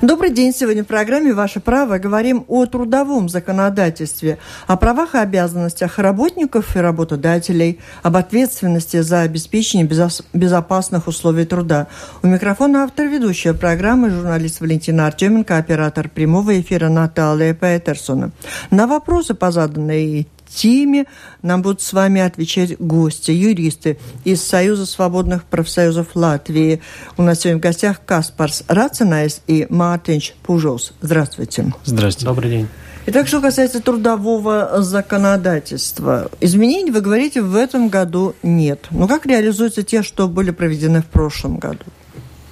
Добрый день. Сегодня в программе «Ваше право» говорим о трудовом законодательстве, о правах и обязанностях работников и работодателей, об ответственности за обеспечение безопасных условий труда. У микрофона автор ведущая программы, журналист Валентина Артеменко, оператор прямого эфира Наталья Петерсона. На вопросы по заданной теме нам будут с вами отвечать гости, юристы из Союза свободных профсоюзов Латвии. У нас сегодня в гостях Каспарс Рацинайс и Мартинч Пужос. Здравствуйте. Здравствуйте. Добрый день. Итак, что касается трудового законодательства, изменений, вы говорите, в этом году нет. Но как реализуются те, что были проведены в прошлом году?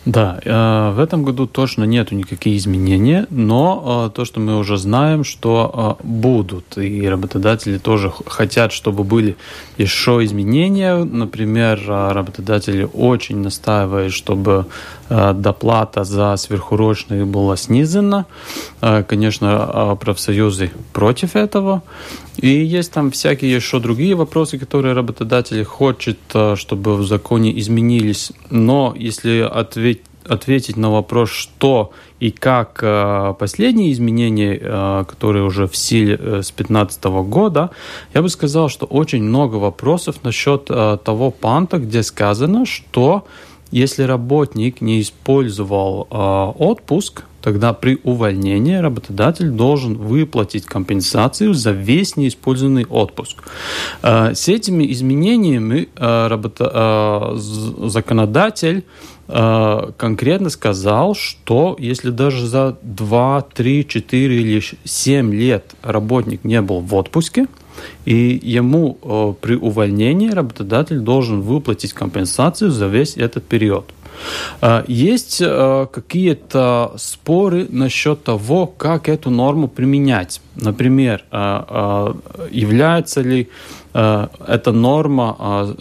Да, э, в этом году точно нету никаких изменений, но э, то, что мы уже знаем, что э, будут, и работодатели тоже хотят, чтобы были еще изменения. Например, работодатели очень настаивают, чтобы доплата за сверхурочные была снизена. Конечно, профсоюзы против этого. И есть там всякие еще другие вопросы, которые работодатели хотят, чтобы в законе изменились. Но если ответить ответить на вопрос, что и как э, последние изменения, э, которые уже в силе э, с 2015 года, я бы сказал, что очень много вопросов насчет того панта, где сказано, что если работник не использовал отпуск, тогда при увольнении работодатель должен выплатить компенсацию за весь неиспользованный отпуск. С этими изменениями законодатель Э, конкретно сказал, что если даже за 2, 3, 4 или 7 лет работник не был в отпуске, и ему э, при увольнении работодатель должен выплатить компенсацию за весь этот период. Э, есть какие-то споры насчет того, как эту норму применять. Например, является ли эта норма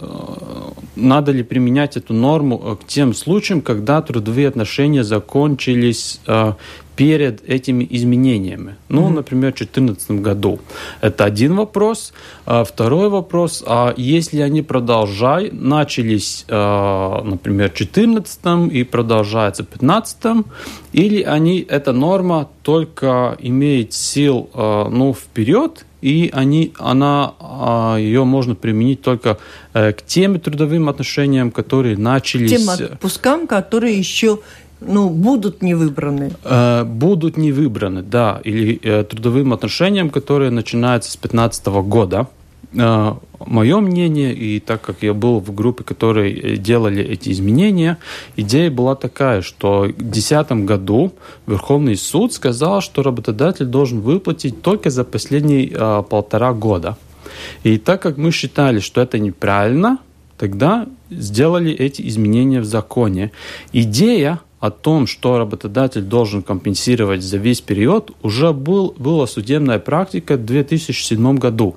надо ли применять эту норму э, к тем случаям, когда трудовые отношения закончились э, перед этими изменениями. Ну, mm-hmm. например, в 2014 году. Это один вопрос. А второй вопрос, а если они продолжай, начались, э, например, в 2014 и продолжаются в 2015, или они, эта норма только имеет сил ну, вперед, и они, она, а, ее можно применить только э, к тем трудовым отношениям, которые начались... Тем отпускам, которые еще ну, будут не выбраны. Э, будут не выбраны, да. Или э, трудовым отношениям, которые начинаются с 2015 года. Э, мое мнение, и так как я был в группе, которые делали эти изменения, идея была такая, что в 2010 году Верховный суд сказал, что работодатель должен выплатить только за последние полтора года. И так как мы считали, что это неправильно, тогда сделали эти изменения в законе. Идея о том, что работодатель должен компенсировать за весь период, уже был, была судебная практика в 2007 году.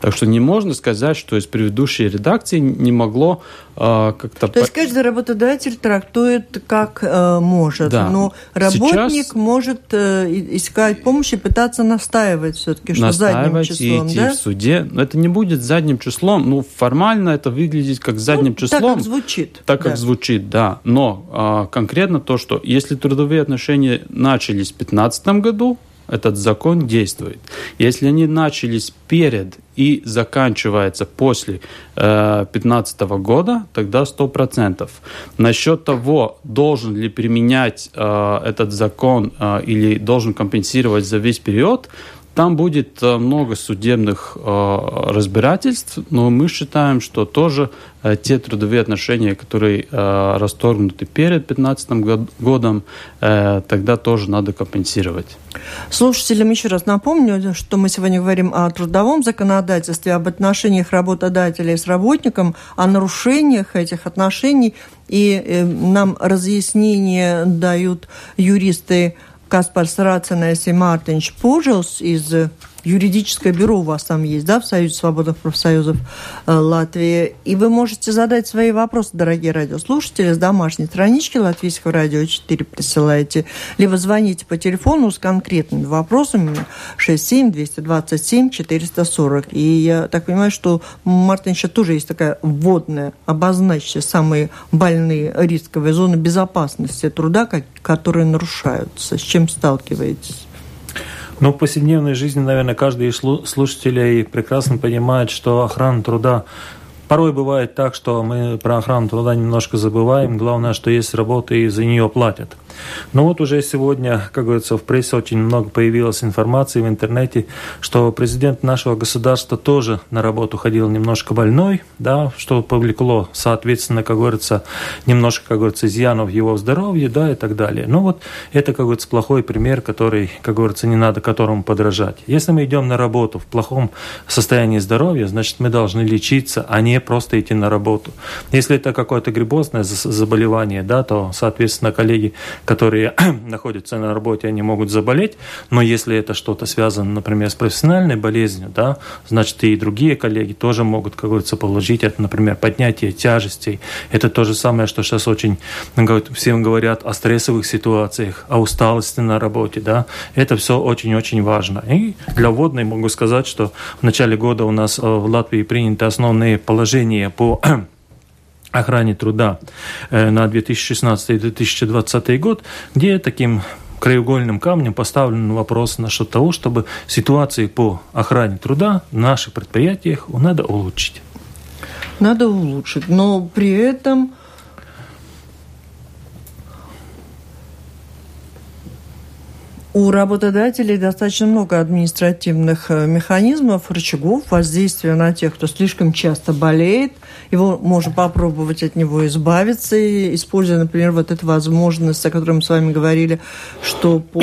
Так что не можно сказать, что из предыдущей редакции не могло э, как-то... То есть каждый работодатель трактует как э, может, да. но работник Сейчас... может э, искать помощь и пытаться настаивать все-таки, что задним числом, и идти да? в суде. Но это не будет задним числом. Ну, формально это выглядит как задним ну, числом. Так как звучит. Так да. как звучит, да. Но э, конкретно то, что если трудовые отношения начались в 2015 году, этот закон действует. Если они начались перед и заканчивается после 2015 э, года, тогда 100%. Насчет того, должен ли применять э, этот закон э, или должен компенсировать за весь период, там будет э, много судебных э, разбирательств, но мы считаем, что тоже те трудовые отношения, которые расторгнуты перед 2015 годом, тогда тоже надо компенсировать. Слушателям еще раз напомню, что мы сегодня говорим о трудовом законодательстве, об отношениях работодателей с работником, о нарушениях этих отношений. И нам разъяснение дают юристы Kaspars Racenais и Mārtiņš Pūžels из юридическое бюро у вас там есть, да, в Союзе свободных профсоюзов э, Латвии. И вы можете задать свои вопросы, дорогие радиослушатели, с домашней странички Латвийского радио 4 присылаете, либо звоните по телефону с конкретными вопросами 67 227 440. И я так понимаю, что, Мартин, еще тоже есть такая вводная, обозначьте самые больные рисковые зоны безопасности труда, которые нарушаются. С чем сталкиваетесь? Ну, в повседневной жизни, наверное, каждый из слушателей прекрасно понимает, что охрана труда Порой бывает так, что мы про охрану труда немножко забываем. Главное, что есть работа и за нее платят. Но вот уже сегодня, как говорится, в прессе очень много появилось информации в интернете, что президент нашего государства тоже на работу ходил немножко больной, да, что повлекло, соответственно, как говорится, немножко, как говорится, изъянов его здоровья, да, и так далее. Но вот это, как говорится, плохой пример, который, как говорится, не надо которому подражать. Если мы идем на работу в плохом состоянии здоровья, значит, мы должны лечиться, а не просто идти на работу. Если это какое-то грибозное заболевание, да, то, соответственно, коллеги, которые находятся на работе, они могут заболеть, но если это что-то связано, например, с профессиональной болезнью, да, значит, и другие коллеги тоже могут, как говорится, положить это, например, поднятие тяжестей. Это то же самое, что сейчас очень всем говорят о стрессовых ситуациях, о усталости на работе, да. Это все очень-очень важно. И для вводной могу сказать, что в начале года у нас э, в Латвии приняты основные положения по охране труда э, на 2016-2020 год, где таким краеугольным камнем поставлен вопрос насчет того, чтобы ситуации по охране труда в наших предприятиях надо улучшить. Надо улучшить, но при этом У работодателей достаточно много административных э, механизмов, рычагов воздействия на тех, кто слишком часто болеет. Его можно попробовать от него избавиться, используя, например, вот эту возможность, о которой мы с вами говорили, что по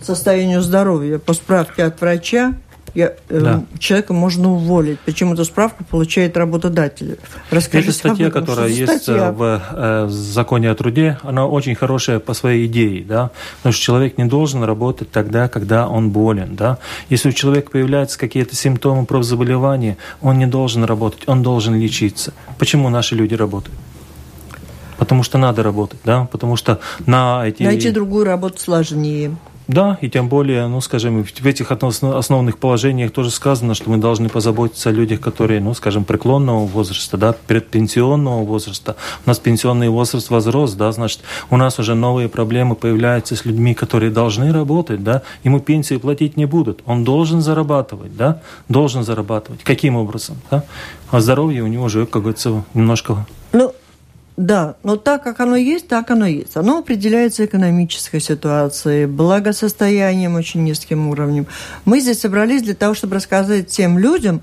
состоянию здоровья, по справке от врача, я, э, да. человека можно уволить. Причем эту справку получает работодатель. Расскажите, Это статья, которая есть статья? В, э, в законе о труде, она очень хорошая по своей идее, да, потому что человек не должен работать тогда, когда он болен, да. Если у человека появляются какие-то симптомы профзаболевания, он не должен работать, он должен лечиться. Почему наши люди работают? Потому что надо работать, да, потому что на эти... Найти другую работу сложнее. Да, и тем более, ну, скажем, в этих основных положениях тоже сказано, что мы должны позаботиться о людях, которые, ну, скажем, преклонного возраста, да, предпенсионного возраста. У нас пенсионный возраст возрос, да, значит, у нас уже новые проблемы появляются с людьми, которые должны работать, да, ему пенсии платить не будут. Он должен зарабатывать, да, должен зарабатывать. Каким образом, да? А здоровье у него уже, как говорится, немножко ну, да, но так, как оно есть, так оно есть. Оно определяется экономической ситуацией, благосостоянием очень низким уровнем. Мы здесь собрались для того, чтобы рассказать тем людям,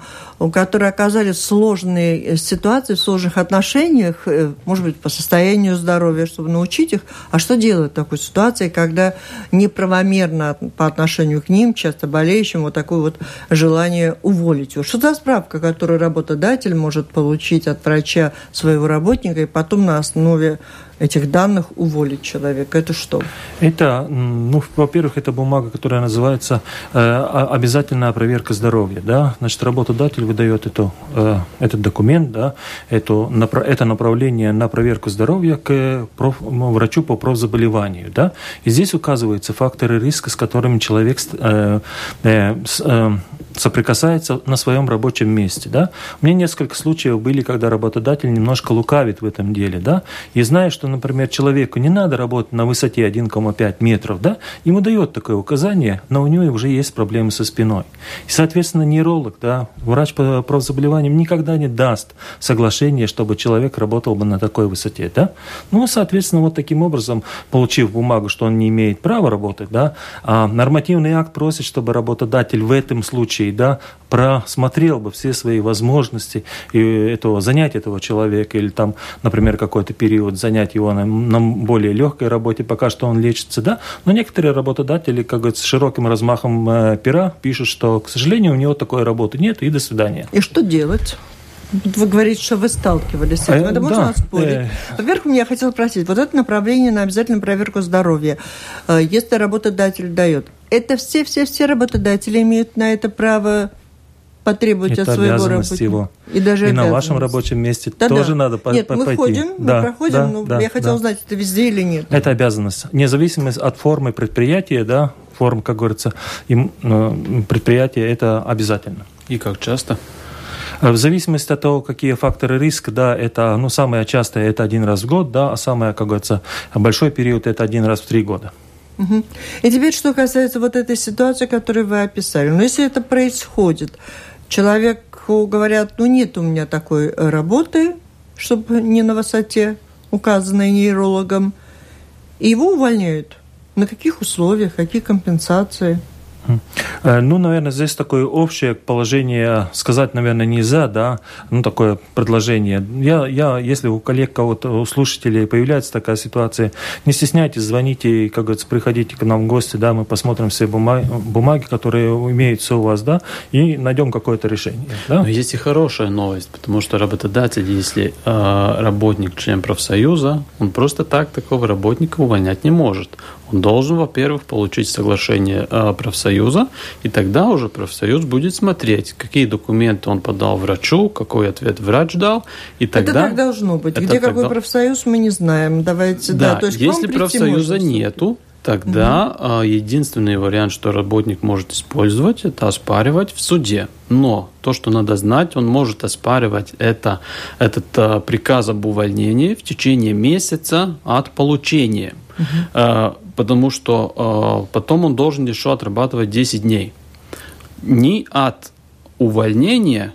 которые оказались в сложной э, ситуации, в сложных отношениях, э, может быть, по состоянию здоровья, чтобы научить их, а что делать в такой ситуации, когда неправомерно по отношению к ним, часто болеющим, вот такое вот желание уволить его. Что за справка, которую работодатель может получить от врача своего работника и потом на основе этих данных уволить человека. Это что? Это, ну, во-первых, это бумага, которая называется э, обязательная проверка здоровья. Да? Значит, работодатель выдает эту, э, этот документ, да, эту, это направление на проверку здоровья к проф, врачу по профзаболеванию. Да? И здесь указываются факторы риска, с которыми человек э, э, э, соприкасается на своем рабочем месте. Да? У меня несколько случаев были, когда работодатель немножко лукавит в этом деле. Да? И зная, что например, человеку не надо работать на высоте 1,5 метров, да, ему дает такое указание, но у него уже есть проблемы со спиной. И, соответственно, нейролог, да, врач по правозаболеваниям никогда не даст соглашение, чтобы человек работал бы на такой высоте, да. Ну, соответственно, вот таким образом, получив бумагу, что он не имеет права работать, да, а нормативный акт просит, чтобы работодатель в этом случае, да, просмотрел бы все свои возможности и этого, занять этого человека или там, например, какой-то период занять его на, на более легкой работе, пока что он лечится, да. Но некоторые работодатели, как говорится, с широким размахом э, пера пишут, что, к сожалению, у него такой работы нет, и до свидания. И что делать? Вы говорите, что вы сталкивались с этим. Э, Это можно да, спорить. Э... Во-первых, я хотела спросить, вот это направление на обязательную проверку здоровья, э, если работодатель дает, это все-все-все работодатели имеют на это право потребовать это от своего работника. его. И даже и на вашем рабочем месте да, тоже да. надо нет, пойти. мы ходим, да, мы проходим, да, но да, я хотела да. узнать, это везде или нет. Это обязанность. Независимо от формы предприятия, да, форм, как говорится, им, э, предприятие это обязательно. И как часто? В зависимости от того, какие факторы риска, да, это, ну, самое частое это один раз в год, да, а самое, как говорится, большой период это один раз в три года. Угу. И теперь, что касается вот этой ситуации, которую вы описали. Но если это происходит, человеку говорят, ну, нет у меня такой работы, чтобы не на высоте, указанной нейрологом, и его увольняют. На каких условиях, какие компенсации? Ну, наверное, здесь такое общее положение сказать, наверное, нельзя, да, ну, такое предложение. Я, я если у коллег, кого-то, у слушателей появляется такая ситуация, не стесняйтесь, звоните, как говорится, приходите к нам в гости, да, мы посмотрим все бумаги, бумаги которые имеются у вас, да, и найдем какое-то решение. Да? Но есть и хорошая новость, потому что работодатель, если э, работник член профсоюза, он просто так такого работника увольнять не может. Он должен, во-первых, получить соглашение э, профсоюза, и тогда уже профсоюз будет смотреть, какие документы он подал врачу, какой ответ врач дал, и тогда... Это так должно быть. Это Где тогда... какой профсоюз, мы не знаем. Давайте, да, да, то есть если профсоюза нету, тогда угу. единственный вариант, что работник может использовать, это оспаривать в суде. Но то, что надо знать, он может оспаривать это, этот а, приказ об увольнении в течение месяца от получения. Угу. Потому что а, потом он должен еще отрабатывать 10 дней. Не от увольнения,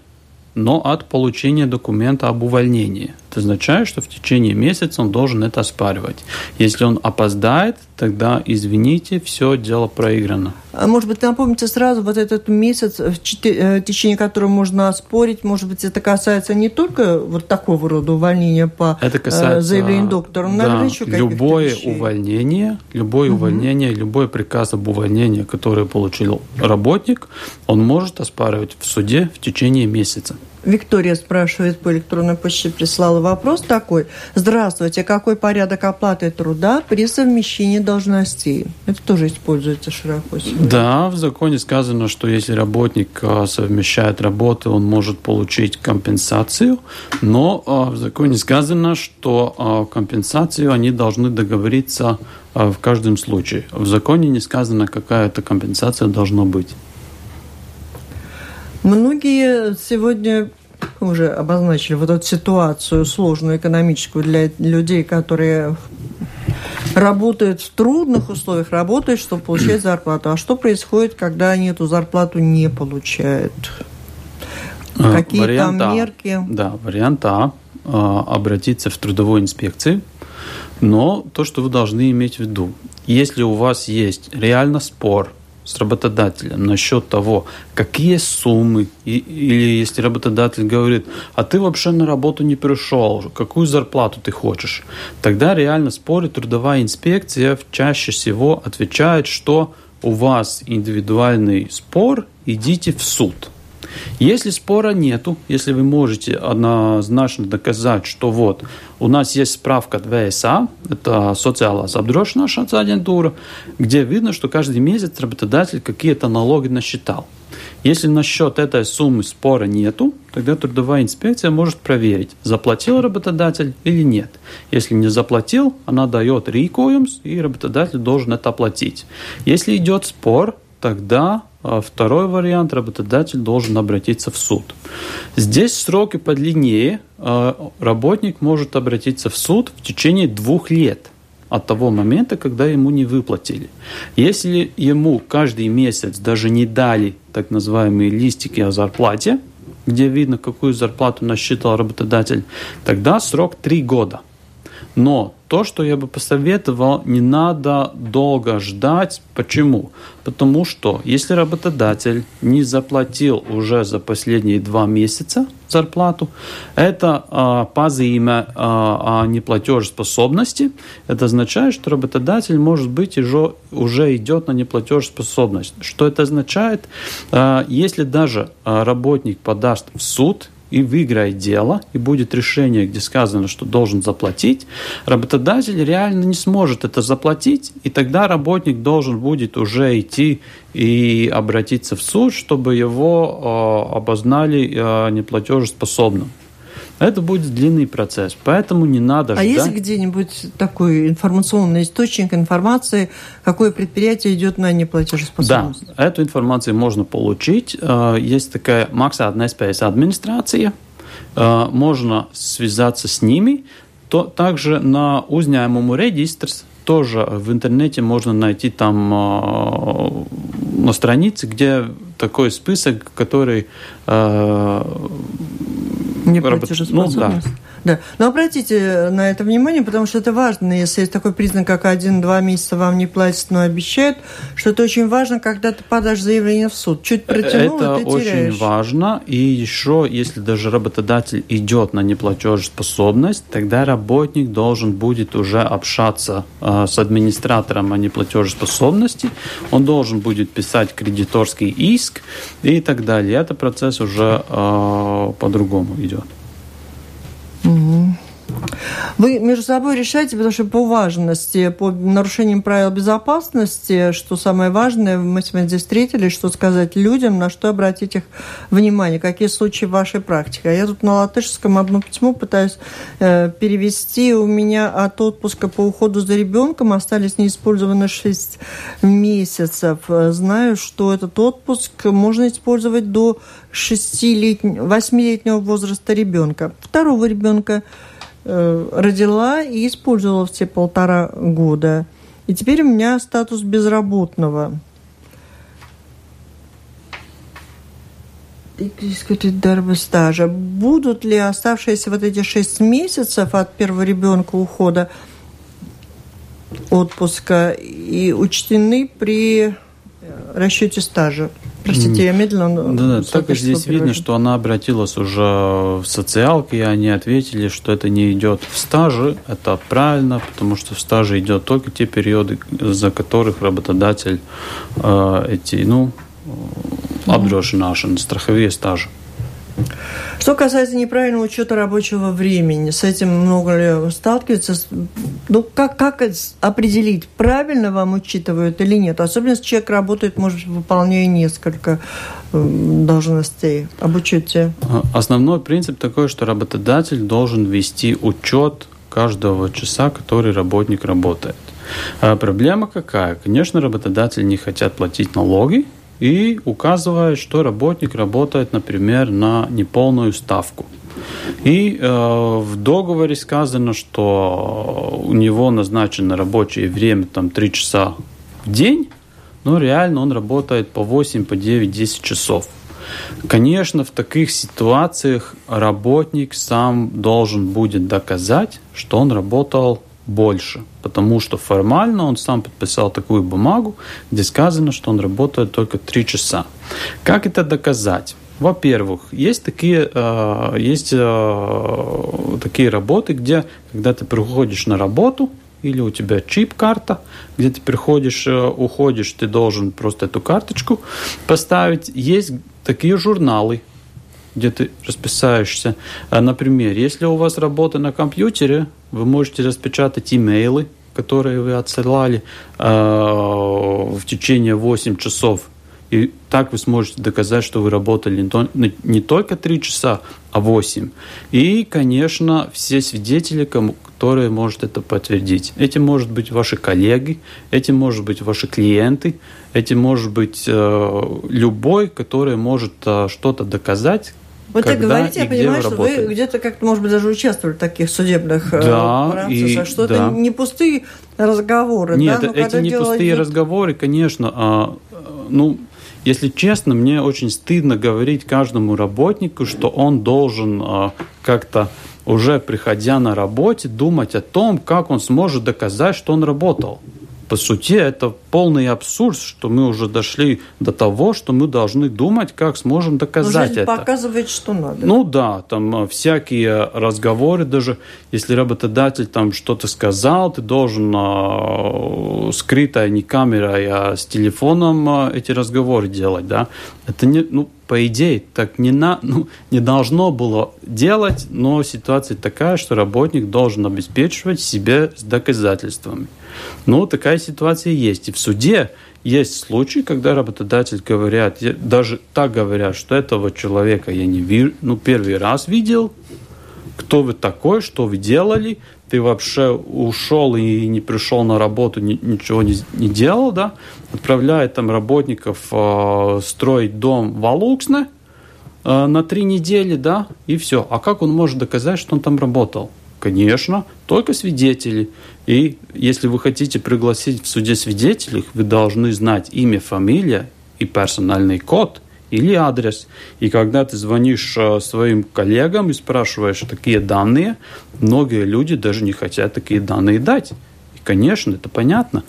но от получения документа об увольнении. Это означает, что в течение месяца он должен это оспаривать. Если он опоздает, тогда, извините, все дело проиграно. А может быть, напомните сразу вот этот месяц, в течение которого можно оспорить, может быть, это касается не только вот такого рода увольнения по это касается, заявлению доктора, но, да, наверное, еще любое вещей. увольнение, любое угу. увольнение, любой приказ об увольнении, который получил работник, он может оспаривать в суде в течение месяца. Виктория спрашивает по электронной почте, прислала вопрос такой. Здравствуйте, какой порядок оплаты труда при совмещении должностей? Это тоже используется широко сегодня. Да, в законе сказано, что если работник совмещает работы, он может получить компенсацию, но в законе сказано, что компенсацию они должны договориться в каждом случае. В законе не сказано, какая эта компенсация должна быть. Многие сегодня уже обозначили вот эту ситуацию сложную экономическую для людей, которые работают в трудных условиях, работают, чтобы получать зарплату. А что происходит, когда они эту зарплату не получают? Какие вариант там а. мерки? Да, вариант А – обратиться в трудовую инспекцию. Но то, что вы должны иметь в виду, если у вас есть реально спор с работодателем насчет того, какие суммы, и, или если работодатель говорит, а ты вообще на работу не пришел, какую зарплату ты хочешь, тогда реально спорит трудовая инспекция чаще всего отвечает, что у вас индивидуальный спор, идите в суд. Если спора нету, если вы можете однозначно доказать, что вот у нас есть справка от ВСА, это социальная apdrošināšanas агентура, где видно, что каждый месяц работодатель какие-то налоги насчитал. Если насчет этой суммы спора нету, тогда трудовая инспекция может проверить, заплатил работодатель или нет. Если не заплатил, она дает рикоемс, и работодатель должен это оплатить. Если идет спор, тогда второй вариант работодатель должен обратиться в суд. Здесь сроки подлиннее. Работник может обратиться в суд в течение двух лет от того момента, когда ему не выплатили. Если ему каждый месяц даже не дали так называемые листики о зарплате, где видно, какую зарплату насчитал работодатель, тогда срок три года. Но то, что я бы посоветовал, не надо долго ждать. Почему? Потому что если работодатель не заплатил уже за последние два месяца зарплату, это э, позыме э, о неплатежеспособности. Это означает, что работодатель, может быть, уже, уже идет на неплатежеспособность. Что это означает? Э, если даже работник подаст в суд и выиграет дело, и будет решение, где сказано, что должен заплатить, работодатель реально не сможет это заплатить, и тогда работник должен будет уже идти и обратиться в суд, чтобы его э, обознали э, неплатежеспособным. Это будет длинный процесс, поэтому не надо ждать. А есть где-нибудь такой информационный источник информации, какое предприятие идет на неплатежеспособность? Да, эту информацию можно получить. Э, есть такая maksātnespējas администрация, э, можно связаться с ними. То, также на uzņēmumu регистрс тоже в интернете можно найти там э, на странице, где такой список, который Неплатежеспособность. Ну, да. Да. Но обратите на это внимание, потому что это важно. Если есть такой признак, как один-два месяца вам не платят, но обещают, что это очень важно, когда ты подашь заявление в суд. Чуть протянул, Это ты очень теряешь. важно. И еще, если даже работодатель идет на неплатежеспособность, тогда работник должен будет уже общаться э, с администратором о неплатежеспособности. Он должен будет писать кредиторский иск и так далее. Это процесс уже э, по-другому идет. 嗯。Вы между собой решаете, потому что по важности, по нарушениям правил безопасности, что самое важное, мы сегодня здесь встретились, что сказать людям, на что обратить их внимание, какие случаи вашей практике. А я тут на латышском одно письмо пытаюсь э, перевести. У меня от отпуска по уходу за ребенком остались неиспользованы 6 месяцев. Знаю, что этот отпуск можно использовать до 6-летнего, 8-летнего возраста ребенка. Второго ребенка родила и использовала все полтора года. И теперь у меня статус безработного. дарба стажа. Будут ли оставшиеся вот эти шесть месяцев от первого ребенка ухода отпуска и учтены при расчете стажа? Простите, я медленно... Да, да, и здесь видно, что она обратилась уже в социалки, и они ответили, что это не идет в стаже. Это правильно, потому что в стаже идет только те периоды, за которых работодатель э, эти, ну, apdrošināšana, страховые стажи. Что касается неправильного учета рабочего времени, с этим много ли сталкиваются? Ну, как, как определить, правильно вам учитывают или нет? Особенно, если человек работает, может, выполняя несколько должностей об учете. Основной принцип такой, что работодатель должен вести учет каждого часа, который работник работает. А проблема какая? Конечно, работодатели не хотят платить налоги, и указывает, что работник работает, например, на неполную ставку. И э, в договоре сказано, что у него назначено рабочее время там 3 часа в день, но реально он работает по 8, по 9, 10 часов. Конечно, в таких ситуациях работник сам должен будет доказать, что он работал больше, потому что формально он сам подписал такую бумагу, где сказано, что он работает только три часа. Как это доказать? Во-первых, есть такие, э, есть э, такие работы, где, когда ты приходишь на работу, или у тебя чип-карта, где ты приходишь, э, уходишь, ты должен просто эту карточку поставить. Есть такие журналы, где ты расписаешься. Например, если у вас работа на компьютере, вы можете распечатать имейлы, которые вы отсылали э, в течение 8 часов. И так вы сможете доказать, что вы работали не, то, не только 3 часа, а 8. И, конечно, все свидетели, которые могут это подтвердить. Эти могут быть ваши коллеги, эти могут быть ваши клиенты, эти может быть э, любой, который может э, что-то доказать, вот Когда вы говорите, я понимаю, что вы где-то как-то, может быть, даже участвовали в таких судебных э, да, процессах, и, что да. это не пустые разговоры. Нет, да? Но эти не пустые идет... разговоры, конечно. А, ну, если честно, мне очень стыдно говорить каждому работнику, что он должен а, как-то уже приходя на работе думать о том, как он сможет доказать, что он работал по сути, это полный абсурд, что мы уже дошли до того, что мы должны думать, как сможем доказать жизнь это. показывает, что надо. Ну да, там э, всякие разговоры, даже если работодатель там что-то сказал, ты должен э, скрыто, не камерой, а с телефоном э, эти разговоры делать, да. Это не, ну, по идее, так не, на, ну, не должно было делать, но ситуация такая, что работник должен обеспечивать себе с доказательствами. Ну, такая ситуация есть. И в суде есть случаи, когда работодатель говорят, даже так говорят, что этого человека я не вижу, ну, первый раз видел, кто вы такой, что вы делали, ты вообще ушел и не пришел на работу, ни, ничего не, не делал, да, отправляет там работников э, строить дом в Алуксне э, на три недели, да, и все. А как он может доказать, что он там работал? Конечно, только свидетели. И если вы хотите пригласить в суде свидетелей, вы должны знать имя, фамилия и персональный код – или адрес. И когда ты звонишь э, своим коллегам и спрашиваешь такие данные, многие люди даже не хотят такие данные дать. И, конечно, это понятно.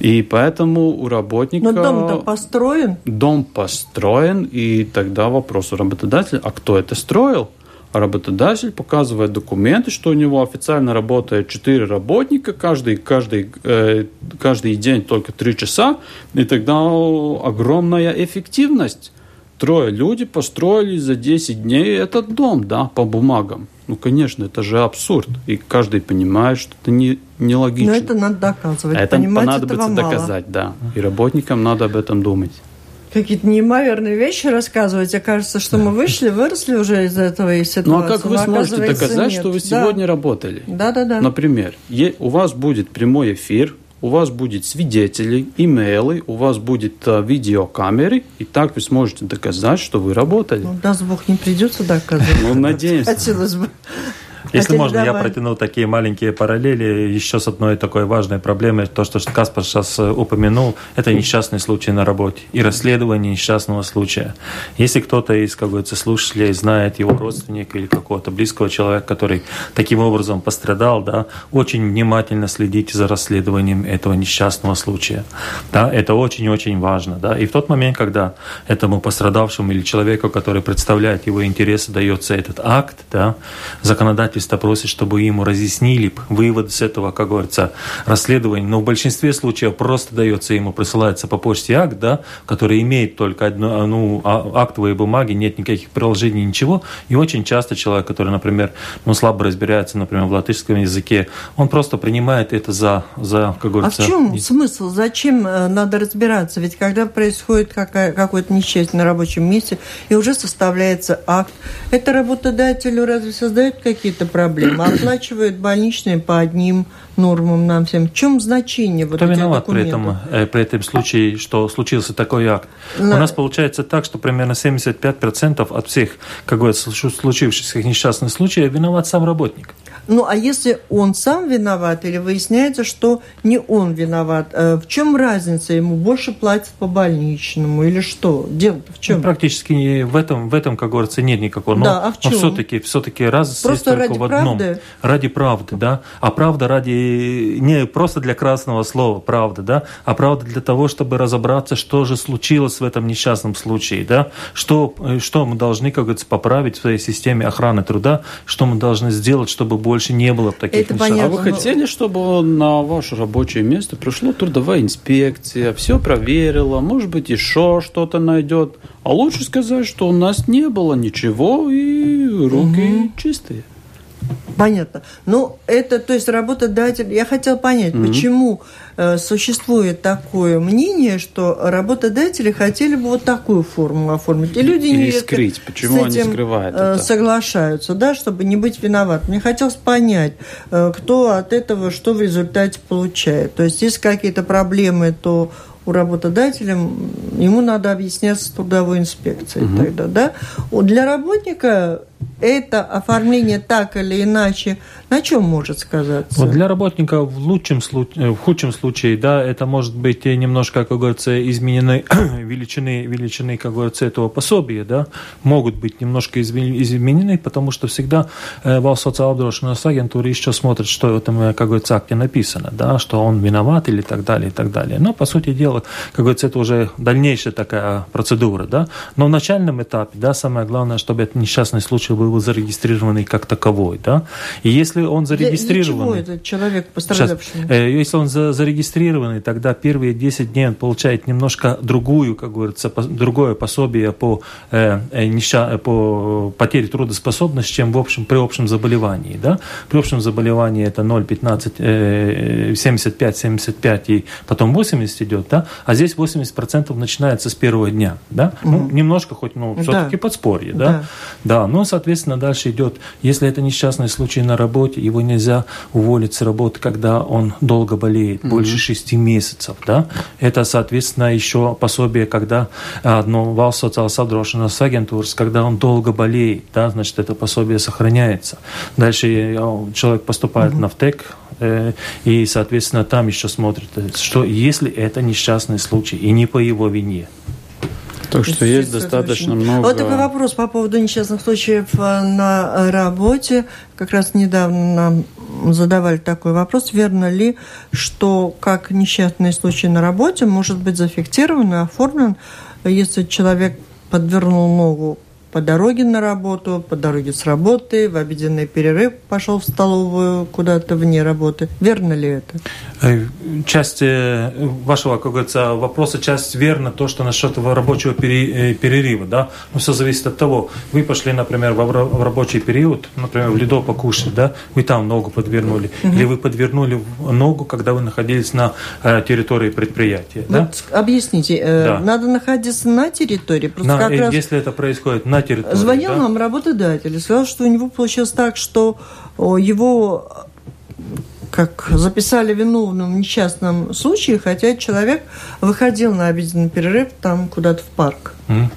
И поэтому у работника... Но дом-то построен. Дом построен, и тогда вопрос у работодателя, а кто это строил? Работодатель показывает документы, что у него официально работает 4 работника, каждый, каждый, э, каждый день только 3 часа, и тогда огромная эффективность трое люди построили за 10 дней этот дом, да, по бумагам. Ну, конечно, это же абсурд. И каждый понимает, что это не, нелогично. Но это надо доказывать. Это Понимать понадобится доказать, да. И работникам надо об этом думать. Какие-то неимоверные вещи рассказывать. А кажется, что мы вышли, выросли уже из этого и ситуации. Ну, а как вы сможете доказать, нет. что вы сегодня да. работали? Да, да, да. Например, у вас будет прямой эфир, у вас будет свидетели, имейлы, у вас будет а, видеокамеры, и так вы сможете доказать, что вы работали. Ну, даст Бог, не придется доказывать. Ну, надеемся. Хотелось бы. Если Хотели можно, давай. я протяну такие маленькие параллели еще с одной такой важной проблемой, то, что Каспар сейчас э, упомянул, это несчастный случай на работе и расследование несчастного случая. Если кто-то из, как говорится, слушателей знает его родственника или какого-то близкого человека, который таким образом пострадал, да, очень внимательно следите за расследованием этого несчастного случая. Да, это очень-очень важно. Да. И в тот момент, когда этому пострадавшему или человеку, который представляет его интересы, дается этот акт, да, законодатель законодательство просит, чтобы ему разъяснили выводы с этого, как говорится, расследования. Но в большинстве случаев просто дается ему, присылается по почте акт, да, который имеет только одну, ну, а, актовые бумаги, нет никаких приложений, ничего. И очень часто человек, который, например, ну, слабо разбирается, например, в латышском языке, он просто принимает это за, за как говорится... А в чем смысл? Зачем э, надо разбираться? Ведь когда происходит какое-то несчастье на рабочем месте, и уже составляется акт, это работодателю разве создает какие-то проблема. Оплачивают больничные по одним нормам нам всем. В чем значение вот Кто виноват при этом, э, при этом случае, что случился такой акт? Но... У нас получается так, что примерно 75% от всех, как говорится, случившихся несчастных случаев виноват сам работник. Ну, а если он сам виноват или выясняется, что не он виноват, э, в чем разница? Ему больше платят по больничному или что? Дело в чем? Ну, практически в этом, в этом, как говорится, нет никакого. Но, да, а в чем? но все-таки, все-таки раз Просто ради в одном. правды? Ради правды, да. А правда ради не просто для красного слова правда, да, а правда для того, чтобы разобраться, что же случилось в этом несчастном случае, да, что, э, что мы должны, как говорится, поправить в своей системе охраны труда, что мы должны сделать, чтобы больше не было таких Это понятно. А вы хотели, чтобы на ваше рабочее место пришло трудовая инспекция, все проверила, может быть, еще что-то найдет. А лучше сказать, что у нас не было ничего и руки угу. чистые. Понятно. Ну, это, то есть, работодатель... Я хотела понять, mm-hmm. почему э, существует такое мнение, что работодатели хотели бы вот такую формулу оформить. И люди не скрыть. Почему с этим, они скрывают э, это? соглашаются, да, чтобы не быть виноват. Мне хотелось понять, э, кто от этого что в результате получает. То есть, если какие-то проблемы, то у работодателя, ему надо объясняться с трудовой инспекцией угу. тогда, да? Для работника это оформление так или иначе на чем может сказаться? Вот для работника в лучшем случае, в худшем случае, да, это может быть немножко, как говорится, изменены величины, величины, как говорится, этого пособия, да, могут быть немножко изменены, потому что всегда э, в социалдрошенной агентуре еще смотрят, что в этом, э, как говорится, акте написано, да, что он виноват или так далее, и так далее. Но, по сути дела, как говорится, это уже дальнейшая такая процедура, да. Но в начальном этапе, да, самое главное, чтобы этот несчастный случай чтобы был зарегистрированный как таковой, да. И если он чего этот человек пострадавший? Сейчас, э, если он за, зарегистрированный, тогда первые 10 дней он получает немножко другую, как говорится, по, другое пособие по, э, э нища, по потере трудоспособности, чем в общем, при общем заболевании, да. При общем заболевании это 0,15, э, 75-75 и потом 80 идет, да, а здесь 80% начинается с первого дня, да. Mm-hmm. Ну, немножко хоть, ну, все-таки да. подспорье, да? да. Да, но, соответственно, дальше идет, если это несчастный случай на работе, его нельзя уволить с работы, когда он долго болеет, mm-hmm. больше шести месяцев, да? Это, соответственно, еще пособие, когда ну, valsts sociālās apdrošināšanas агентūras, когда он долго болеет, да, значит, это пособие сохраняется. Дальше человек поступает mm-hmm. на ВТЭК, э, и, соответственно, там еще смотрят, что если это несчастный случай и не по его вине, так что есть достаточно много... Вот такой вопрос по поводу несчастных случаев э, на работе. Как раз недавно нам задавали такой вопрос. Верно ли, что как несчастный случай на работе может быть зафиксирован и оформлен, если человек подвернул ногу по дороге на работу, по дороге с работы, в обеденный перерыв пошел в столовую куда-то вне работы. Верно ли это? Э, часть э, вашего, как говорится, вопроса, часть верно, то, что насчет рабочего э, перерыва, да, но все зависит от того, вы пошли, например, в рабочий период, например, в ледо покушать, да, вы там ногу подвернули, угу. или вы подвернули ногу, когда вы находились на территории предприятия, вот да? Объясните, да. надо находиться на территории, просто на, как раз... Если это происходит на территории, Звонил да? нам работодатель и сказал, что у него получилось так, что его как записали виновным в несчастном случае, хотя человек выходил на обеденный перерыв там куда-то в парк.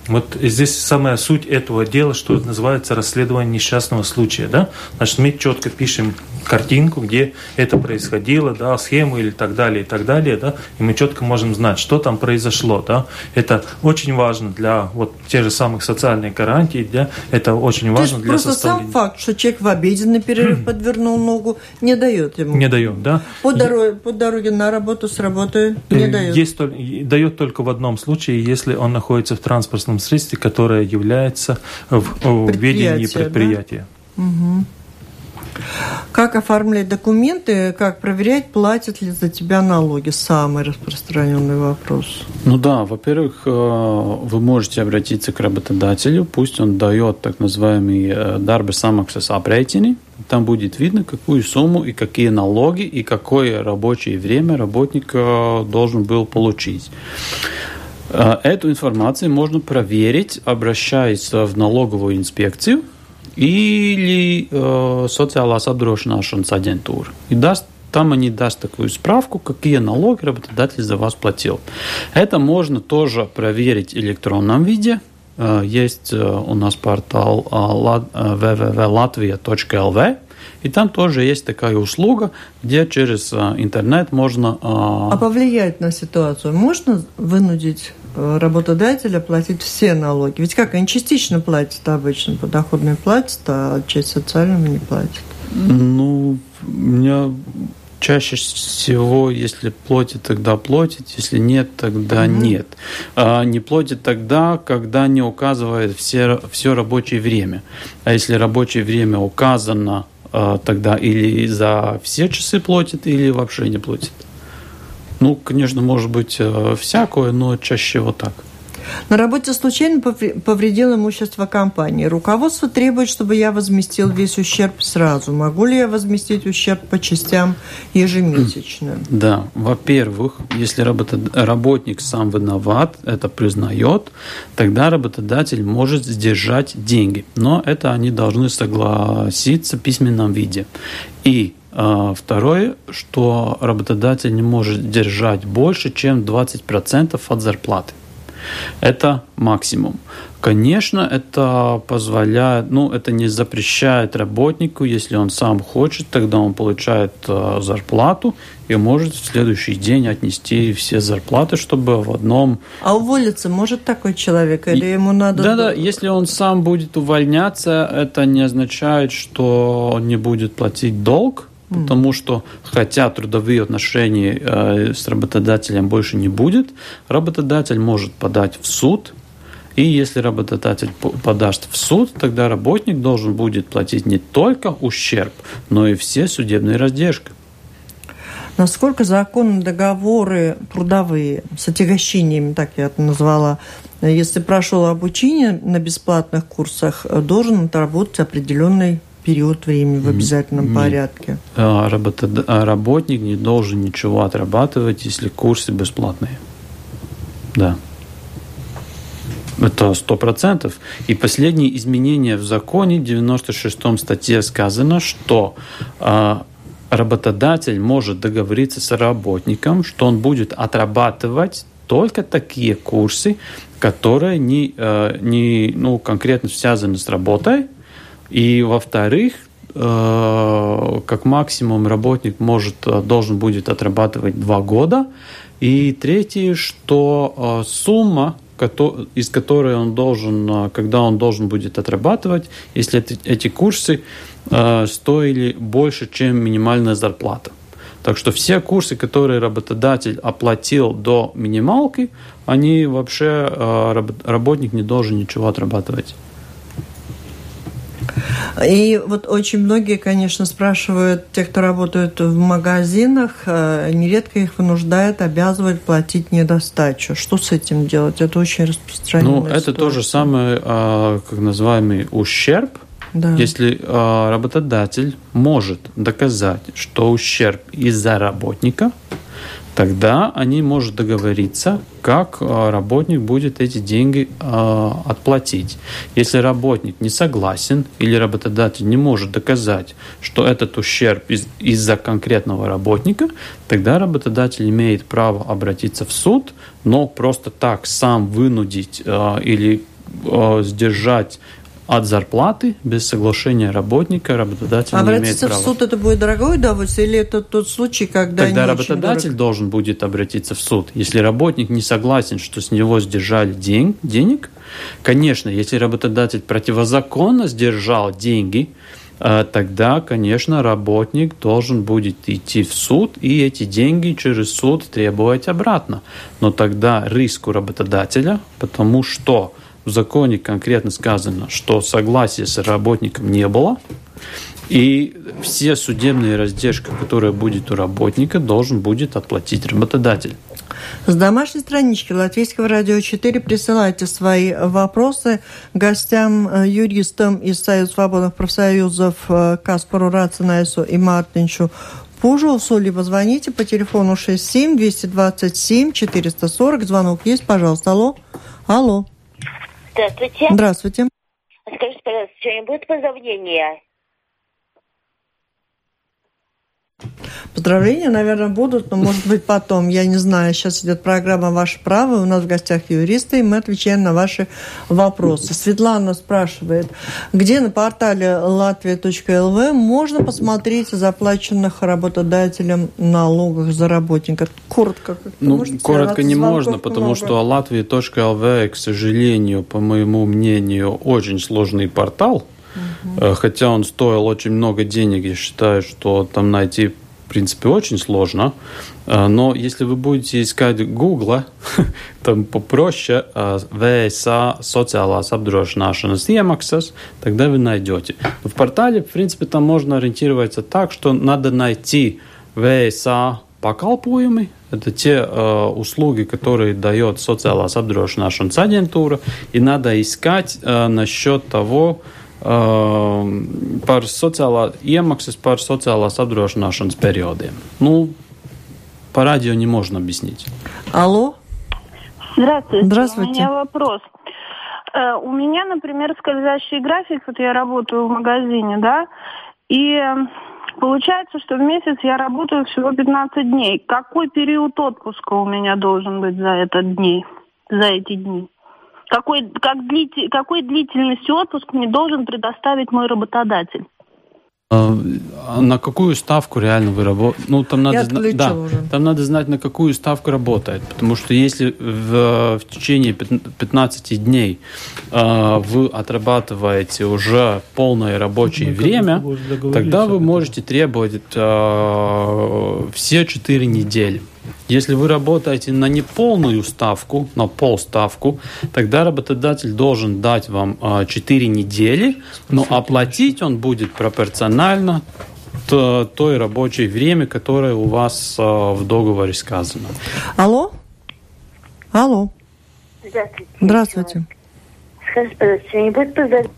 Вот здесь самая суть этого дела, что называется расследование несчастного случая. Да? Значит, мы четко пишем картинку, где это происходило, да, схему или так далее, и так далее, да, и мы четко можем знать, что там произошло, да. Это очень важно для вот тех же самых социальных гарантий, да, это очень важно То для просто сам факт, что человек в обеденный перерыв подвернул ногу, не дает ему. Не дает, да. По дороге, по дороге на работу, с работы не э, дает. Есть, дает только в одном случае, если он находится в транспортном средстве, которое является в ведении предприятия. Да? Угу. Как оформлять документы, как проверять, платят ли за тебя налоги? Самый распространенный вопрос. Ну да, во-первых, э, вы можете обратиться к работодателю, пусть он дает так называемый э, дарбы самаксас апрейтини. Там будет видно, какую сумму и какие налоги и какое рабочее время работник э, должен был получить. Эту информацию можно проверить, обращаясь в налоговую инспекцию или э, социālās apdrošināšanas агентуру. И даст там они даст такую справку, какие налоги работодатель за вас платил. Это можно тоже проверить в электронном виде. Э, есть э, у нас портал www.latvia.lv, и там тоже есть такая услуга, где через интернет можно... А повлиять на ситуацию можно вынудить Э, работодателя платить все налоги. Ведь как они частично платят обычно, подоходные платят, а часть социального не платят. Ну, у меня чаще всего, если платит, тогда платит, если нет, тогда угу. нет. А не платит тогда, когда не указывает все, все рабочее время. А если рабочее время указано, а, тогда или за все часы платит, или вообще не платит. Ну, конечно, может быть э, всякое, но чаще вот так. На работе случайно повредил имущество компании. Руководство требует, чтобы я возместил весь ущерб сразу. Могу ли я возместить ущерб по частям ежемесячно? Да. Во-первых, если работник сам виноват, это признает, тогда работодатель может сдержать деньги. Но это они должны согласиться в письменном виде. И второе, что работодатель не может держать больше, чем 20% от зарплаты. Это максимум. Конечно, это позволяет, ну, это не запрещает работнику, если он сам хочет, тогда он получает э, зарплату и может в следующий день отнести все зарплаты, чтобы в одном... А уволиться может такой человек или ему надо... Да-да, если он сам будет увольняться, это не означает, что он не будет платить долг, потому что хотя трудовые отношения э, с работодателем больше не будет, работодатель может подать в суд И если работодатель подаст в суд, тогда работник должен будет платить не только ущерб, но и все судебные раздержки. Насколько законы договоры трудовые с отягощениями, так я это назвала, если прошел обучение на бесплатных курсах, должен отработать определенный период времени в обязательном порядке. А, работод... а работник не должен ничего отрабатывать, если курсы бесплатные. Да. Это сто процентов. И последние изменения в законе, в 96-м статье сказано, что а, работодатель может договориться с работником, что он будет отрабатывать только такие курсы, которые не, э, не ну, конкретно связаны с работой. И, во-вторых, э, как максимум работник может, э, должен будет отрабатывать два года. И третье, что сумма, из которой он должен, когда он должен будет отрабатывать, если эти, курсы стоили больше, чем минимальная зарплата. Так что все курсы, которые работодатель оплатил до минималки, они вообще э, работник не должен ничего отрабатывать. И вот очень многие, конечно, спрашивают, те, кто работают в магазинах, э, нередко их вынуждают, обязывать платить недостачу. Что с этим делать? Это очень распространенная Ну, это ситуация. то же самое, э, как называемый ущерб – да. Если э, работодатель может доказать, что ущерб из-за работника, тогда они могут договориться, как э, работник будет эти деньги э, отплатить. Если работник не согласен или работодатель не может доказать, что этот ущерб из- из-за конкретного работника, тогда работодатель имеет право обратиться в суд, но просто так сам вынудить э, или сдержать от зарплаты без соглашения работника работодатель обратиться не имеет права. в суд это будет дорогое удовольствие или это тот случай, когда Тогда работодатель должен будет обратиться в суд. Если работник не согласен, что с него сдержали день, денег, конечно, если работодатель противозаконно сдержал деньги, э, тогда, конечно, работник должен будет идти в суд и эти деньги через суд требовать обратно. Но тогда риск у работодателя, потому что в законе конкретно сказано, что согласия с работником не было, и все судебные раздержки, которые будет у работника, должен будет оплатить работодатель. С домашней странички Латвийского радио 4 присылайте свои вопросы гостям, э, юристам из Союза свободных профсоюзов э, Каспару Рацинайсу и Мартинчу Пужелсу, либо звоните по телефону 67 227 440. Звонок есть, пожалуйста. Алло. Алло. Здравствуйте. Здравствуйте. Скажите, пожалуйста, сегодня будет поздравление? Поздравления, наверное, будут, но, может быть, потом. Я не знаю. Сейчас идет программа «Ваше право». У нас в гостях юристы, и мы отвечаем на ваши вопросы. Светлана спрашивает, где на портале latvia.lv можно посмотреть заплаченных работодателем налогах за работника? Коротко. Ну, коротко не можно, потому много. что latvia.lv, к сожалению, по моему мнению, очень сложный портал. Угу. Хотя он стоил очень много денег, я считаю, что там найти принципе, очень сложно. Э, но если вы будете искать Google, там попроще VSA социālās apdrošināšanas iemaksas, тогда вы найдете. В портале, в принципе, там можно ориентироваться так, что надо найти VSA pakalpojumi, это те э, услуги, которые дает социālās apdrošināšanas агентура, и надо искать э, насчет того, par sociālā iemaksas par социалās apdrošināšanas периодiem. Ну, по радио не можно объяснить. Алло. Здравствуйте. Здравствуйте. У меня вопрос. Э, у меня, например, скользящий график, вот я работаю в магазине, да, и э, получается, что в месяц я работаю всего 15 дней. Какой период отпуска у меня должен быть за этот дней, за эти дни? Какой, как длитель, какой длительности отпуск мне должен предоставить мой работодатель. А, а на какую ставку реально вы работаете? Ну, там надо, зна- да, уже. там надо знать, на какую ставку работает. Потому что если в, в течение 15 дней э, вы отрабатываете уже полное рабочее ну, время, тогда вы можете требовать э, все 4 недели. Если вы работаете на неполную ставку, на полставку, тогда работодатель должен дать вам 4 недели, но оплатить он будет пропорционально той рабочей время, которое у вас в договоре сказано. Алло? Алло. Здравствуйте. Здравствуйте. Скажите, пожалуйста, что-нибудь?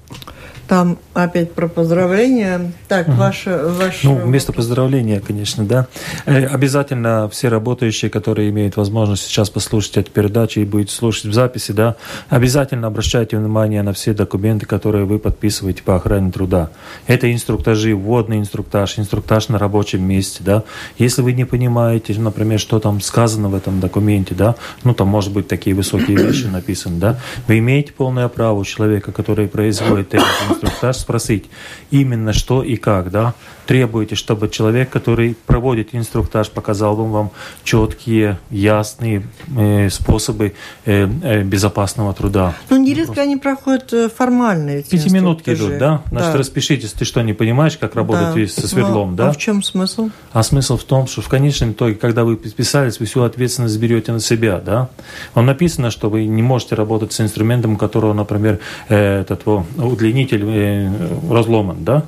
Там опять про поздравления. Так, угу. ваше, ваше... Ну, вместо поздравления, конечно, да. Э, обязательно все работающие, которые имеют возможность сейчас послушать эту передачу и будете слушать в записи, да, обязательно обращайте внимание на все документы, которые вы подписываете по охране труда. Это инструктажи, вводный инструктаж, инструктаж на рабочем месте, да. Если вы не понимаете, например, что там сказано в этом документе, да, ну, там, может быть, такие высокие вещи написаны, да, вы имеете полное право у человека, который производит этот инструктаж, спросить именно что и как, да, требуете, чтобы человек, который проводит инструктаж, показал вам, вам четкие, ясные э, способы э, э, безопасного труда. Ну, нередко они проходят э, формальные Пяти минутки идут, да? Значит, да. распишитесь, ты что, не понимаешь, как работать да. со сверлом, ну, да? А в чем смысл? А смысл в том, что в конечном итоге, когда вы подписались, вы всю ответственность берете на себя, да? Вам написано, что вы не можете работать с инструментом, у которого, например, э, этот вот, удлинитель э, разломан, да?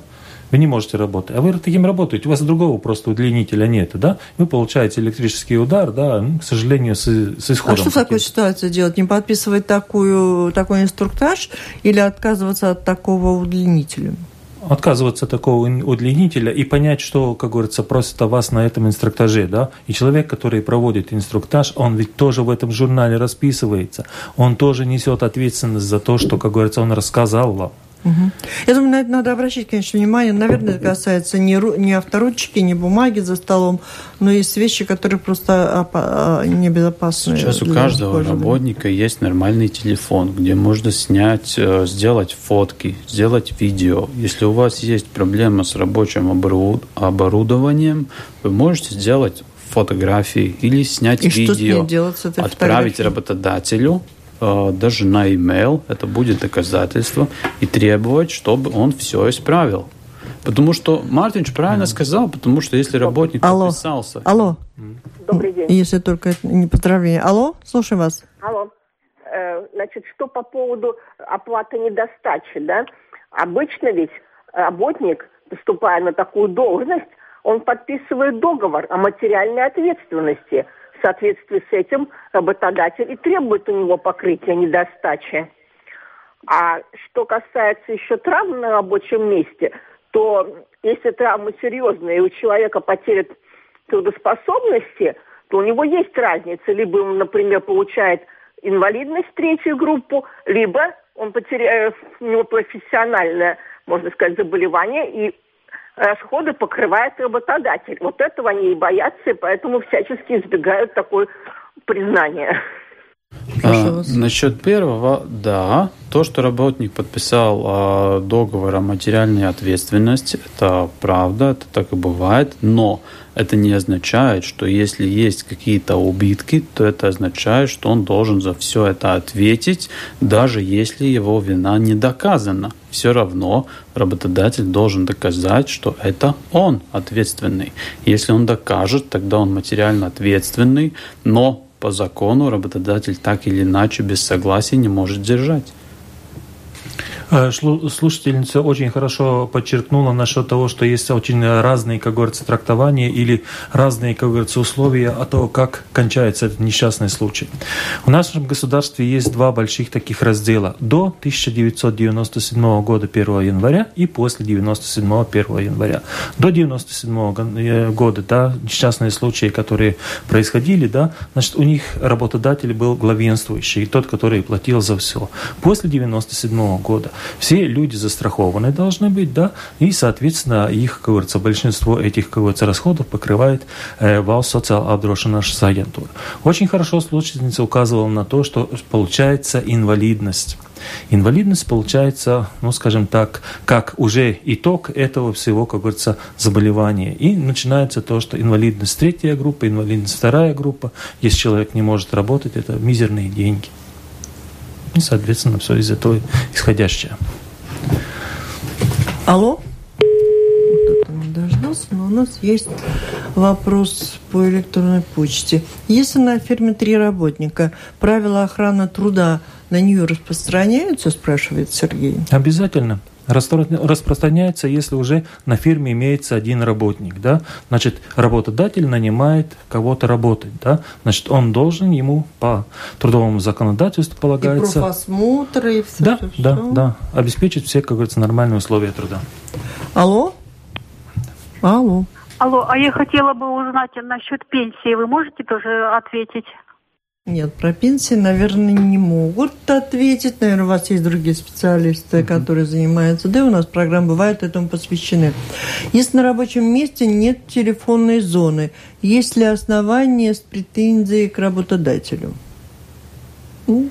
Вы не можете работать. А вы таким работаете, у вас другого просто удлинителя нет, да? Вы получаете электрический удар, да, ну, к сожалению, с, с исходом. А что в такой ситуации делать? Не подписывать такую, такой инструктаж или отказываться от такого удлинителя? отказываться от такого удлинителя и понять, что, как говорится, просит о вас на этом инструктаже, да, и человек, который проводит инструктаж, он ведь тоже в этом журнале расписывается, он тоже несет ответственность за то, что, как говорится, он рассказал вам. Угу. Я думаю, на это надо обращать, конечно, внимание. Наверное, это касается не, ру, не авторучки, не бумаги за столом, но есть вещи, которые просто а, небезопасны. Сейчас у каждого работника есть нормальный телефон, где можно снять, э, сделать фотки, сделать видео. Если у вас есть проблема с рабочим оборудованием, вы можете сделать фотографии или снять И видео, отправить работодателю, даже на email, это будет доказательство, и требовать, чтобы он все исправил. Потому что Мартинч правильно сказал, потому что если работник Алло. подписался... Алло. Добрый день. Если только это не поздравление. Алло, слушаю вас. Алло. Э, значит, что по поводу оплаты недостачи, да? Обычно ведь работник, поступая на такую должность, он подписывает договор о материальной ответственности – соответствии с этим работодатель и требует у него покрытия недостачи. А что касается еще травм на рабочем месте, то если травма серьезная и у человека потеря трудоспособности, то у него есть разница. Либо он, например, получает инвалидность третью группу, либо он потеряет, у него профессиональное, можно сказать, заболевание, и расходы покрывает работодатель. Вот этого они и боятся, и поэтому всячески избегают такое А, насчет первого, да, то, что работник подписал а, договор о материальной ответственности, это правда, это так и бывает, но это не означает, что если есть какие-то убытки, то это означает, что он должен за все это ответить, даже если его вина не доказана. Все равно работодатель должен доказать, что это он ответственный. Если он докажет, тогда он материально ответственный, но по закону работодатель так или иначе без согласия не может держать. Э, слушательница очень хорошо подчеркнула насчет того, что есть очень разные, как говорится, трактования или разные, как говорится, условия о том, как кончается этот несчастный случай. В нашем государстве есть два больших таких раздела. До 1997 года 1 января и после 97 1 января. До 97 э, года, да, несчастные случаи, которые происходили, да, значит, у них работодатель был главенствующий, тот, который платил за все. После 97 года все люди застрахованы должны быть, да, и, соответственно, их, как говорится, большинство этих, как говорится, расходов покрывает э, социал apdrošināšanas агентура. Очень хорошо слушательница указывала на то, что получается инвалидность. Инвалидность получается, ну, скажем так, как уже итог этого всего, как говорится, заболевания. И начинается то, что инвалидность третья группа, инвалидность вторая группа. Если человек не может работать, это мизерные деньги. И, соответственно, все из этого исходящее. Алло? Дождался, но у нас есть вопрос по электронной почте. Если на фирме три работника, правила охраны труда на нее распространяются, спрашивает Сергей? Обязательно распространяется, если уже на фирме имеется один работник, да, значит, работодатель нанимает кого-то работать, да, значит, он должен ему по трудовому законодательству полагается... И профосмотр, и все, Да, все, да, все. да, обеспечить все, как говорится, нормальные условия труда. Алло? Алло. Алло, а я хотела бы узнать насчет пенсии. Вы можете тоже ответить? Нет, про пенсии, наверное, не могут ответить. Наверное, у вас есть другие специалисты, которые занимаются. Да и у нас программы бывают этому посвящены. Если на рабочем месте нет телефонной зоны, есть ли основания с претензией к работодателю? Ну,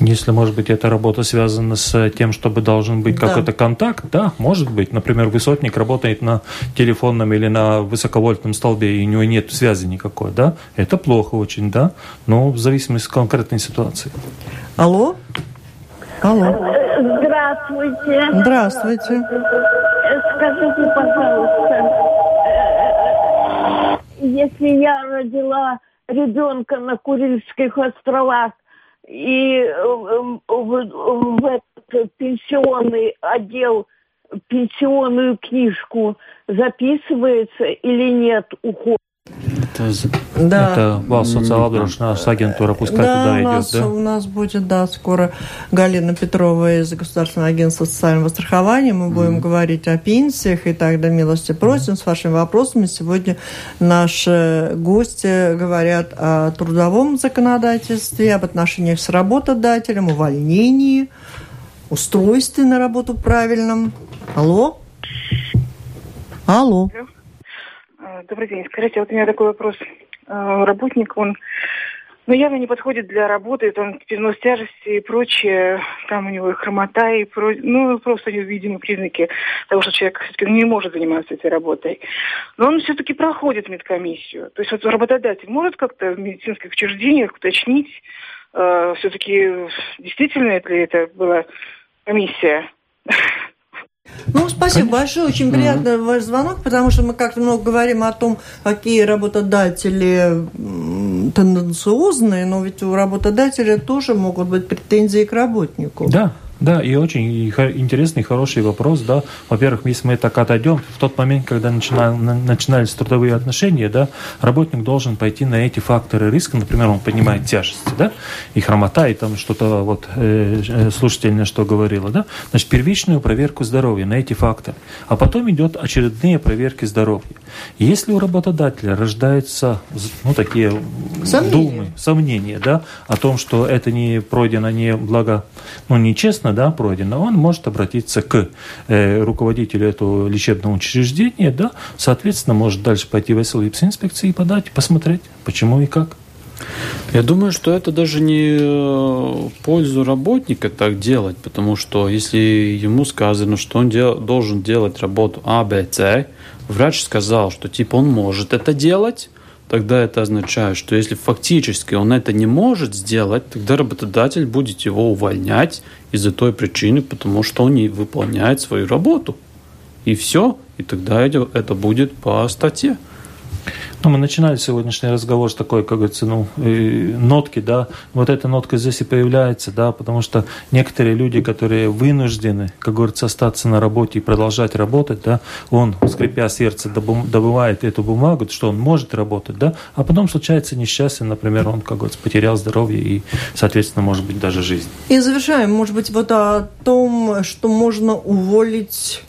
Если, может быть, эта работа связана с тем, чтобы должен быть Да. какой-то контакт, да, может быть. Например, высотник работает на телефонном или на высоковольтном столбе, и у него нет связи никакой, да, это плохо очень, да, но в зависимости от конкретной ситуации. Алло? Алло. Здравствуйте. Здравствуйте. Э, Скажите, пожалуйста, э, если я родила ребенка на Курильских островах и э, в, в- в этот пенсионный отдел пенсионную книжку записывается или нет уход? Это Да. Это вас социалобрачная агентура, пускай да, туда у идет, нас, да? у нас будет, да, скоро Галина Петрова из Государственного агентства социального страхования. Мы будем говорить о пенсиях и так до милости просим с вашими вопросами. Сегодня наши гости говорят о трудовом законодательстве, об отношениях с работодателем, увольнении, устройстве на работу правильном. Алло? Алло. А, Добрый день. Скажите, вот у меня такой вопрос. А, Работник, он ну, явно не подходит для работы, он перенос тяжести и прочее, там у него и хромота, и про... ну, просто видимы признаки того, что человек все-таки не может заниматься этой работой. Но он все-таки проходит медкомиссию. То есть вот работодатель может как-то в медицинских учреждениях уточнить, все-таки действительно ли это была комиссия? Ну, спасибо большое. Очень приятный ваш звонок, потому что мы как-то много говорим о том, какие работодатели тенденциозные, но ведь у работодателя тоже могут быть претензии к работнику. Да, да, и очень интересный, хороший вопрос, да. Во-первых, если мы так отойдем, в тот момент, когда начина- на- начинались трудовые отношения, да, работник должен пойти на эти факторы риска, например, он понимает тяжести, да, и хромота, и там что-то вот э, э, слушательное, что говорила, да, значит, первичную проверку здоровья на эти факторы, а потом идет очередные проверки здоровья. Если у работодателя рождаются, ну, такие Сомнения. думы, сомнения, да, о том, что это не пройдено не благо, ну, нечестно, да, пройдено, он может обратиться к э, руководителю этого лечебного учреждения, да, соответственно, может дальше пойти в инспекции и подать, посмотреть, почему и как. Я думаю, что это даже не э, пользу работника так делать, потому что если ему сказано, что он дел- должен делать работу А, Б, С, врач сказал, что типа он может это делать, тогда это означает, что если фактически он это не может сделать, тогда работодатель будет его увольнять из-за той причины, потому что он не выполняет свою работу. И все, и тогда это, будет по статье. Ну, мы начинали сегодняшний разговор с такой, как говорится, ну, э, нотки, да, вот эта нотка здесь и появляется, да, потому что некоторые люди, которые вынуждены, как говорится, остаться на работе и продолжать работать, да, он, скрипя сердце, добывает эту бумагу, что он может работать, да, а потом случается несчастье, например, он, как говорится, потерял здоровье и, соответственно, может быть, даже жизнь. И завершаем, может быть, вот о том, что можно уволить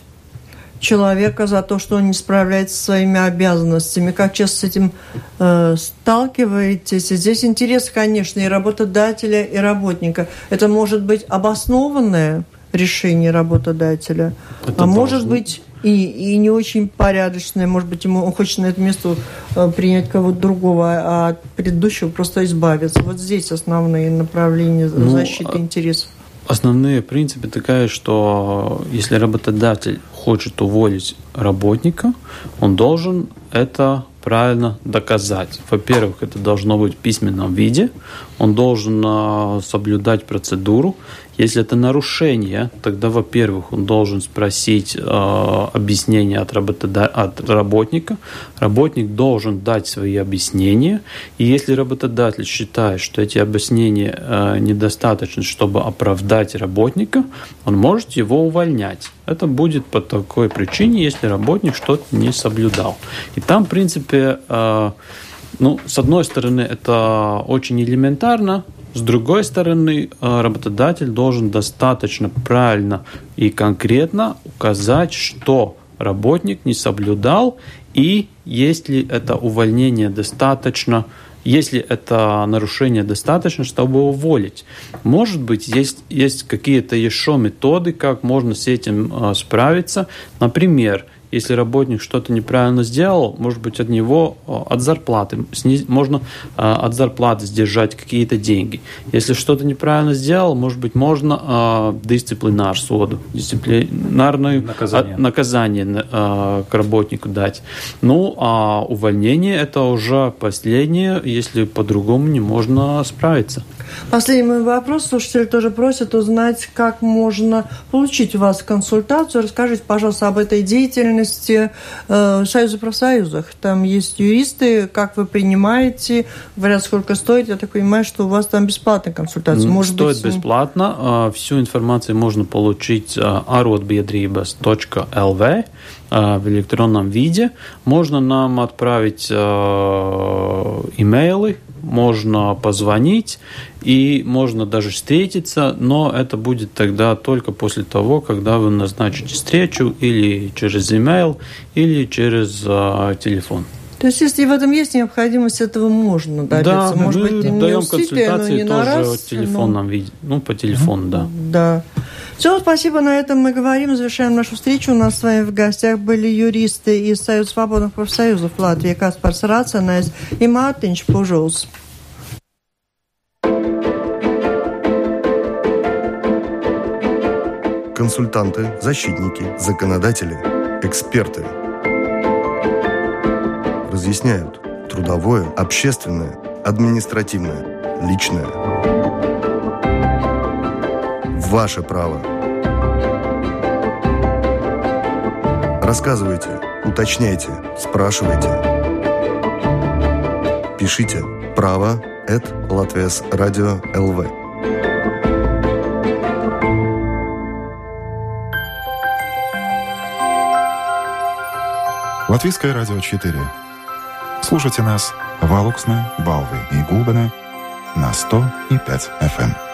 человека за то, что он не справляется со своими обязанностями. Как часто с этим э, сталкиваетесь? И здесь интерес, конечно, и работодателя, и работника. Это может быть обоснованное решение работодателя, Это а может должно. быть и, и не очень порядочное. Может быть, ему он хочет на это место э, принять кого-то другого, а от предыдущего просто избавиться. Вот здесь основные направления Ну, защиты а- интересов. Основные принципы такая, что если работодатель хочет уволить работника, он должен это правильно доказать. Во-первых, это должно быть в письменном виде, он должен э, соблюдать процедуру. Если это нарушение, тогда, во-первых, он должен спросить э, объяснение от, работода... от работника. Работник должен дать свои объяснения. И если работодатель считает, что эти объяснения э, недостаточны, чтобы оправдать работника, он может его увольнять. Это будет по такой причине, если работник что-то не соблюдал. И там, в принципе, э, ну, с одной стороны, это очень элементарно, с другой стороны, э, работодатель должен достаточно правильно и конкретно указать, что работник не соблюдал, и если это увольнение достаточно, если это нарушение достаточно, чтобы уволить. Может быть, есть, есть какие-то еще методы, как можно с этим э, справиться. Например, если работник что-то неправильно сделал, может быть, от него, от зарплаты, можно от зарплаты сдержать какие-то деньги. Если что-то неправильно сделал, может быть, можно дисциплинар суду, дисциплинарное наказание, наказание к работнику дать. Ну, а увольнение это уже последнее, если по-другому не можно справиться. Последний мой вопрос. Слушатели тоже просят узнать, как можно получить у вас консультацию. Расскажите, пожалуйста, об этой деятельности э, Союза профсоюзах. Там есть юристы, как вы принимаете, говорят, сколько стоит. Я так понимаю, что у вас там бесплатная консультация. Может стоит быть, бесплатно. А, всю информацию можно получить arotbiedrības.lv а, а, в электронном виде. Можно нам отправить имейлы можно позвонить и можно даже встретиться, но это будет тогда только после того, когда вы назначите встречу или через email, или через э, телефон. То есть, если в этом есть необходимость, этого можно добиться. Да, Может мы быть, даем консультации тоже раз, в телефонном но... виде. Ну, по телефону, да. Да. Все, спасибо. На этом мы говорим. Завершаем нашу встречу. У нас с вами в гостях были юристы из Союза свободных профсоюзов Латвии Каспарс Рацанais и Мартинч Пужулс. Консультанты, защитники, законодатели, эксперты разъясняют трудовое, общественное, административное, личное – Ваше право. Рассказывайте, уточняйте, спрашивайте. Пишите право at Латвес Радио ЛВ. Латвийское радио 4. Слушайте нас в Алуксне, Балве и Гулбене на 100 и 5 FM.